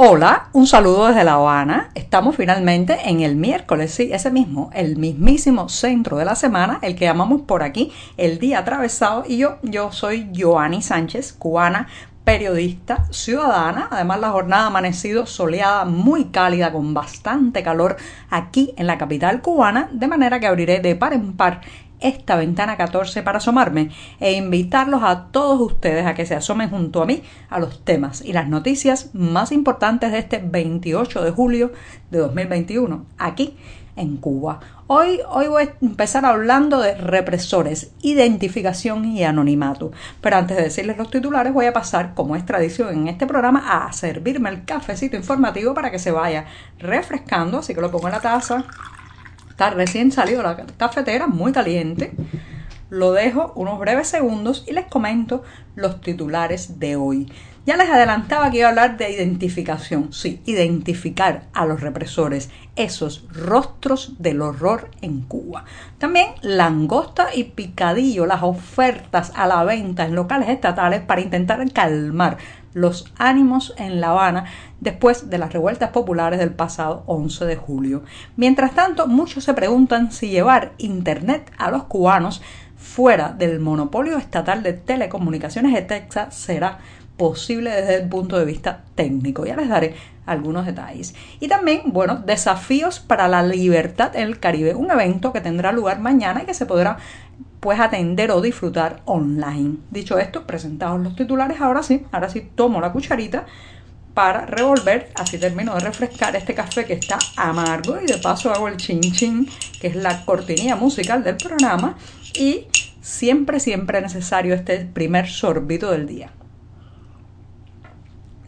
Hola, un saludo desde La Habana. Estamos finalmente en el miércoles, sí, ese mismo, el mismísimo centro de la semana, el que llamamos por aquí el día atravesado. Y yo, yo soy Joanny Sánchez, cubana, periodista, ciudadana. Además, la jornada ha amanecido soleada, muy cálida, con bastante calor aquí en la capital cubana, de manera que abriré de par en par esta ventana 14 para asomarme e invitarlos a todos ustedes a que se asomen junto a mí a los temas y las noticias más importantes de este 28 de julio de 2021 aquí en Cuba. Hoy, hoy voy a empezar hablando de represores, identificación y anonimato. Pero antes de decirles los titulares, voy a pasar, como es tradición en este programa, a servirme el cafecito informativo para que se vaya refrescando. Así que lo pongo en la taza Está recién salido la cafetera, muy caliente. Lo dejo unos breves segundos y les comento los titulares de hoy. Ya les adelantaba que iba a hablar de identificación. Sí, identificar a los represores, esos rostros del horror en Cuba. También langosta y picadillo, las ofertas a la venta en locales estatales para intentar calmar los ánimos en La Habana después de las revueltas populares del pasado 11 de julio. Mientras tanto, muchos se preguntan si llevar Internet a los cubanos fuera del monopolio estatal de telecomunicaciones de Texas será posible desde el punto de vista técnico. Ya les daré algunos detalles. Y también, bueno, desafíos para la libertad en el Caribe, un evento que tendrá lugar mañana y que se podrá pues atender o disfrutar online. Dicho esto, presentados los titulares, ahora sí, ahora sí tomo la cucharita para revolver, así termino de refrescar este café que está amargo y de paso hago el chin chin, que es la cortinilla musical del programa y siempre, siempre necesario este primer sorbito del día.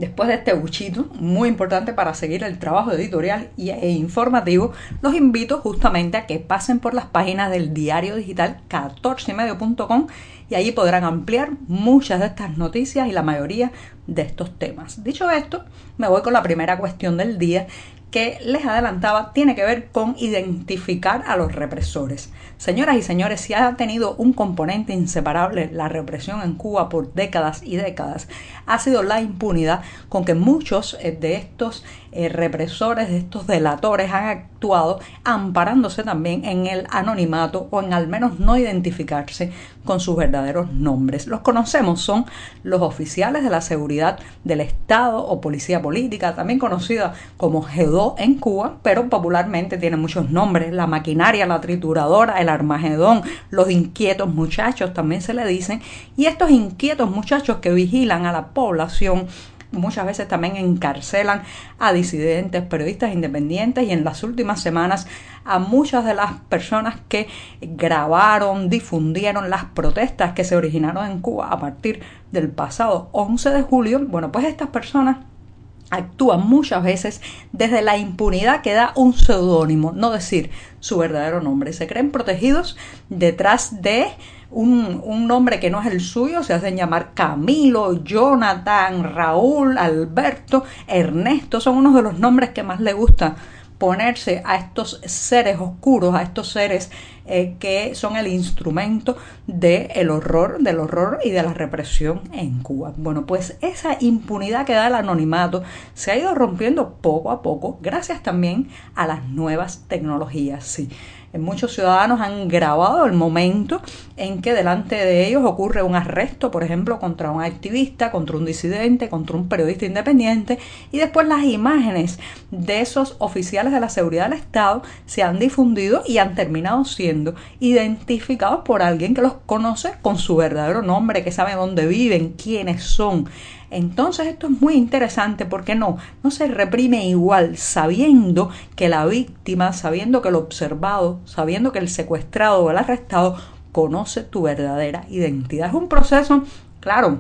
Después de este buchito, muy importante para seguir el trabajo editorial e informativo, los invito justamente a que pasen por las páginas del diario digital 14medio.com y allí podrán ampliar muchas de estas noticias y la mayoría de estos temas. Dicho esto, me voy con la primera cuestión del día que les adelantaba tiene que ver con identificar a los represores. Señoras y señores, si ha tenido un componente inseparable la represión en Cuba por décadas y décadas, ha sido la impunidad con que muchos eh, de estos eh, represores, de estos delatores han actuado amparándose también en el anonimato o en al menos no identificarse con sus verdaderos nombres. Los conocemos, son los oficiales de la seguridad del Estado o policía política, también conocida como GEDO en Cuba, pero popularmente tiene muchos nombres, la maquinaria, la trituradora, el armagedón, los inquietos muchachos también se le dicen, y estos inquietos muchachos que vigilan a la población muchas veces también encarcelan a disidentes, periodistas independientes y en las últimas semanas a muchas de las personas que grabaron, difundieron las protestas que se originaron en Cuba a partir del pasado 11 de julio. Bueno, pues estas personas actúan muchas veces desde la impunidad que da un seudónimo, no decir su verdadero nombre. Se creen protegidos detrás de un, nombre que no es el suyo, se hacen llamar Camilo, Jonathan, Raúl, Alberto, Ernesto, son unos de los nombres que más le gusta ponerse a estos seres oscuros, a estos seres eh, que son el instrumento del horror, del horror y de la represión en Cuba. Bueno, pues esa impunidad que da el anonimato se ha ido rompiendo poco a poco, gracias también a las nuevas tecnologías. Sí Muchos ciudadanos han grabado el momento en que delante de ellos ocurre un arresto, por ejemplo, contra un activista, contra un disidente, contra un periodista independiente, y después las imágenes de esos oficiales de la seguridad del Estado se han difundido y han terminado siendo identificados por alguien que los conoce con su verdadero nombre, que sabe dónde viven, quiénes son. Entonces esto es muy interesante porque no, no se reprime igual sabiendo que la víctima, sabiendo que el observado, sabiendo que el secuestrado o el arrestado conoce tu verdadera identidad. Es un proceso, claro,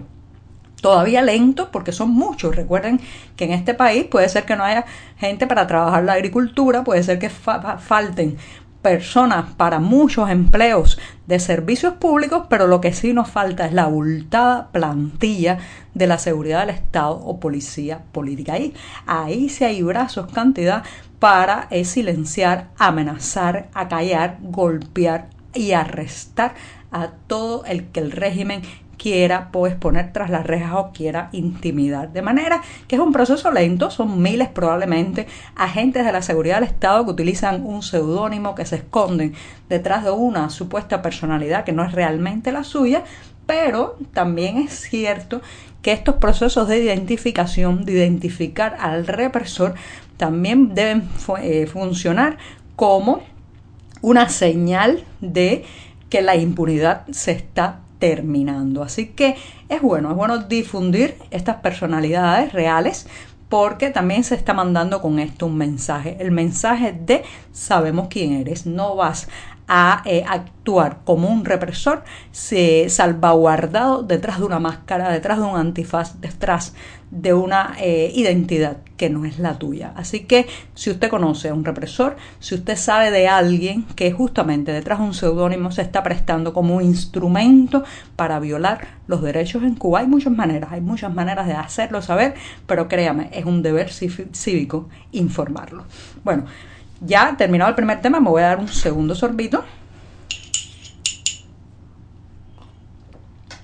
todavía lento porque son muchos. Recuerden que en este país puede ser que no haya gente para trabajar la agricultura, puede ser que falten personas para muchos empleos de servicios públicos, pero lo que sí nos falta es la abultada plantilla de la seguridad del Estado o policía política. Ahí, ahí sí hay brazos cantidad para eh, silenciar, amenazar, acallar, golpear y arrestar a todo el que el régimen quiera pues poner tras las rejas o quiera intimidar. De manera que es un proceso lento, son miles probablemente agentes de la seguridad del Estado que utilizan un seudónimo, que se esconden detrás de una supuesta personalidad que no es realmente la suya, pero también es cierto que estos procesos de identificación, de identificar al represor, también deben eh, funcionar como una señal de que la impunidad se está terminando. Así que es bueno, es bueno difundir estas personalidades reales porque también se está mandando con esto un mensaje, el mensaje de sabemos quién eres, no vas a eh, actuar como un represor se, salvaguardado detrás de una máscara, detrás de un antifaz, detrás de una eh, identidad que no es la tuya. Así que si usted conoce a un represor, si usted sabe de alguien que justamente detrás de un seudónimo se está prestando como instrumento para violar los derechos en Cuba, hay muchas maneras, hay muchas maneras de hacerlo saber, pero créame, es un deber cívico informarlo. Bueno, ya terminado el primer tema, me voy a dar un segundo sorbito.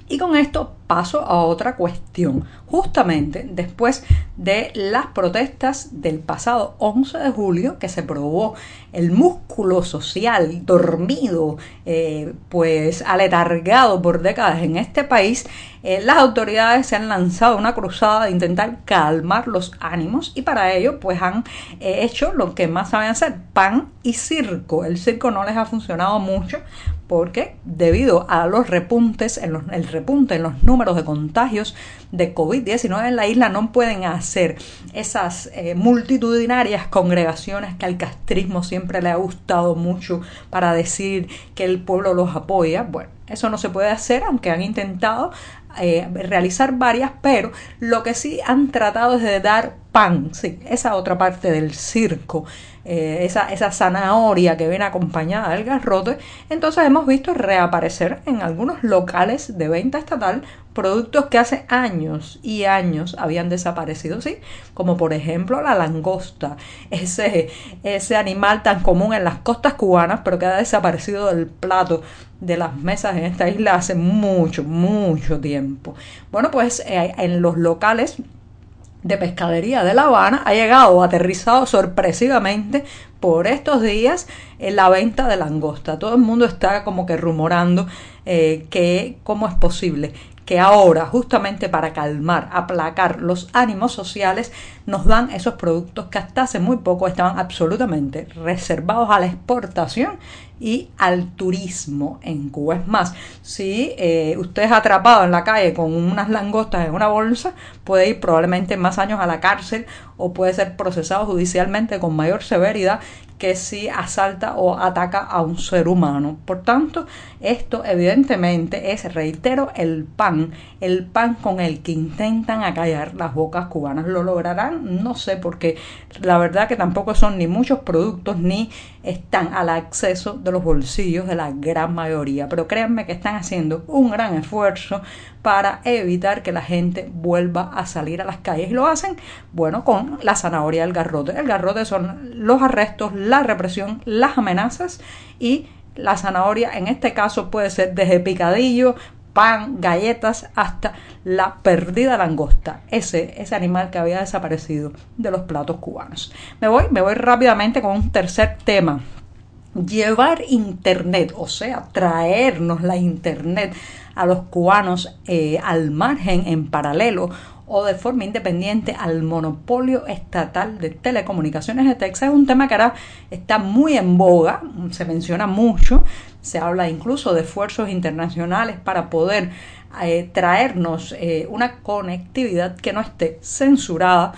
Y con esto paso a otra cuestión. Justamente después de las protestas del pasado 11 de julio, que se probó el músculo social dormido, eh, pues aletargado por décadas en este país, eh, las autoridades se han lanzado una cruzada de intentar calmar los ánimos y para ello pues han eh, hecho lo que más saben hacer, pan y circo. El circo no les ha funcionado mucho porque debido a los repuntes, en el repunte en los números de contagios de COVID-19 en la isla, no pueden hacer esas eh, multitudinarias congregaciones que al castrismo siempre le ha gustado mucho para decir que el pueblo los apoya. Bueno, eso no se puede hacer, aunque han intentado eh, realizar varias, pero lo que sí han tratado es de dar pan, sí, esa otra parte del circo, eh, esa, esa zanahoria que viene acompañada del garrote, entonces hemos visto reaparecer en algunos locales de venta estatal productos que hace años y años habían desaparecido, ¿sí? Como por ejemplo la langosta, ese, ese animal tan común en las costas cubanas, pero que ha desaparecido del plato de las mesas en esta isla hace mucho, mucho tiempo. Bueno, pues eh, en los locales de pescadería de La Habana ha llegado, aterrizado sorpresivamente por estos días en la venta de langosta. Todo el mundo está como que rumorando eh, que cómo es posible que ahora, justamente para calmar, aplacar los ánimos sociales, nos dan esos productos que hasta hace muy poco estaban absolutamente reservados a la exportación y al turismo en Cuba. Es más, si eh, usted es atrapado en la calle con unas langostas en una bolsa, puede ir probablemente más años a la cárcel o puede ser procesado judicialmente con mayor severidad que si asalta o ataca a un ser humano. Por tanto, esto evidentemente es, reitero, el pan, el pan con el que intentan acallar las bocas cubanas. ¿Lo lograrán? No sé, porque la verdad que tampoco son ni muchos productos ni están al acceso de los bolsillos de la gran mayoría. Pero créanme que están haciendo un gran esfuerzo para evitar que la gente vuelva a salir a las calles. Y lo hacen, bueno, con la zanahoria del garrote. El garrote son los arrestos, la represión, las amenazas y la zanahoria en este caso puede ser desde picadillo, pan, galletas, hasta la perdida langosta, ese, ese animal que había desaparecido de los platos cubanos. Me voy, me voy rápidamente con un tercer tema. Llevar internet, o sea, traernos la internet a los cubanos eh, al margen, en paralelo o de forma independiente al monopolio estatal de telecomunicaciones de Texas. Es un tema que ahora está muy en boga, se menciona mucho, se habla incluso de esfuerzos internacionales para poder eh, traernos eh, una conectividad que no esté censurada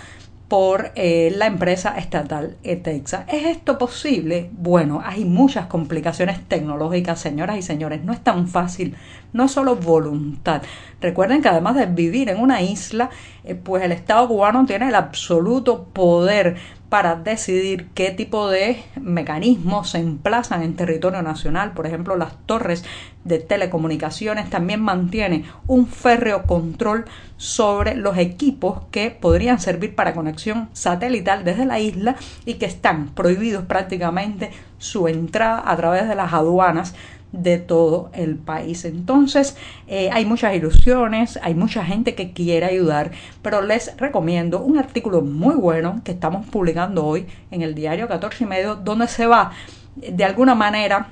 por eh, la empresa estatal Etexa. ¿Es esto posible? Bueno, hay muchas complicaciones tecnológicas, señoras y señores. No es tan fácil, no es solo voluntad. Recuerden que además de vivir en una isla, eh, pues el Estado cubano tiene el absoluto poder para decidir qué tipo de mecanismos se emplazan en territorio nacional. Por ejemplo, las torres de telecomunicaciones también mantiene un férreo control sobre los equipos que podrían servir para conexión satelital desde la isla y que están prohibidos prácticamente su entrada a través de las aduanas de todo el país. Entonces, eh, hay muchas ilusiones, hay mucha gente que quiere ayudar, pero les recomiendo un artículo muy bueno que estamos publicando hoy en el diario 14 y medio, donde se va de alguna manera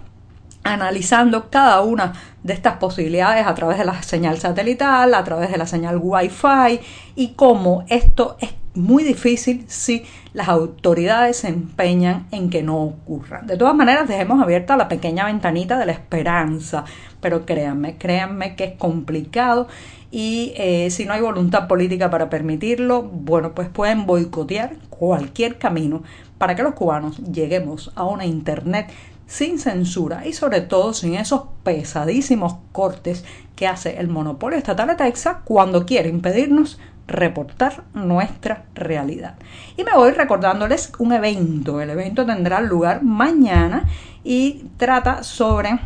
analizando cada una de estas posibilidades a través de la señal satelital, a través de la señal Wi-Fi y cómo esto es muy difícil si las autoridades se empeñan en que no ocurra. De todas maneras, dejemos abierta la pequeña ventanita de la esperanza, pero créanme, créanme que es complicado y eh, si no hay voluntad política para permitirlo, bueno, pues pueden boicotear cualquier camino para que los cubanos lleguemos a una Internet sin censura y sobre todo sin esos pesadísimos cortes que hace el monopolio estatal de Texas cuando quiere impedirnos reportar nuestra realidad. Y me voy recordándoles un evento. El evento tendrá lugar mañana y trata sobre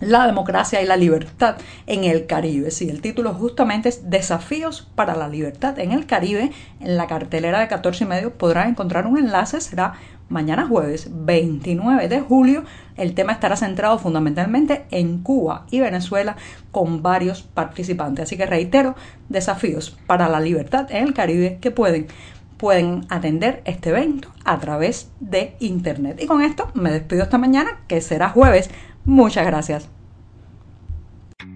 la democracia y la libertad en el Caribe. Sí, el título justamente es Desafíos para la libertad en el Caribe. En la cartelera de 14 y medio podrán encontrar un enlace. Será mañana jueves 29 de julio. El tema estará centrado fundamentalmente en Cuba y Venezuela con varios participantes. Así que reitero, desafíos para la libertad en el Caribe que pueden pueden atender este evento a través de internet. Y con esto me despido esta mañana, que será jueves. Muchas gracias.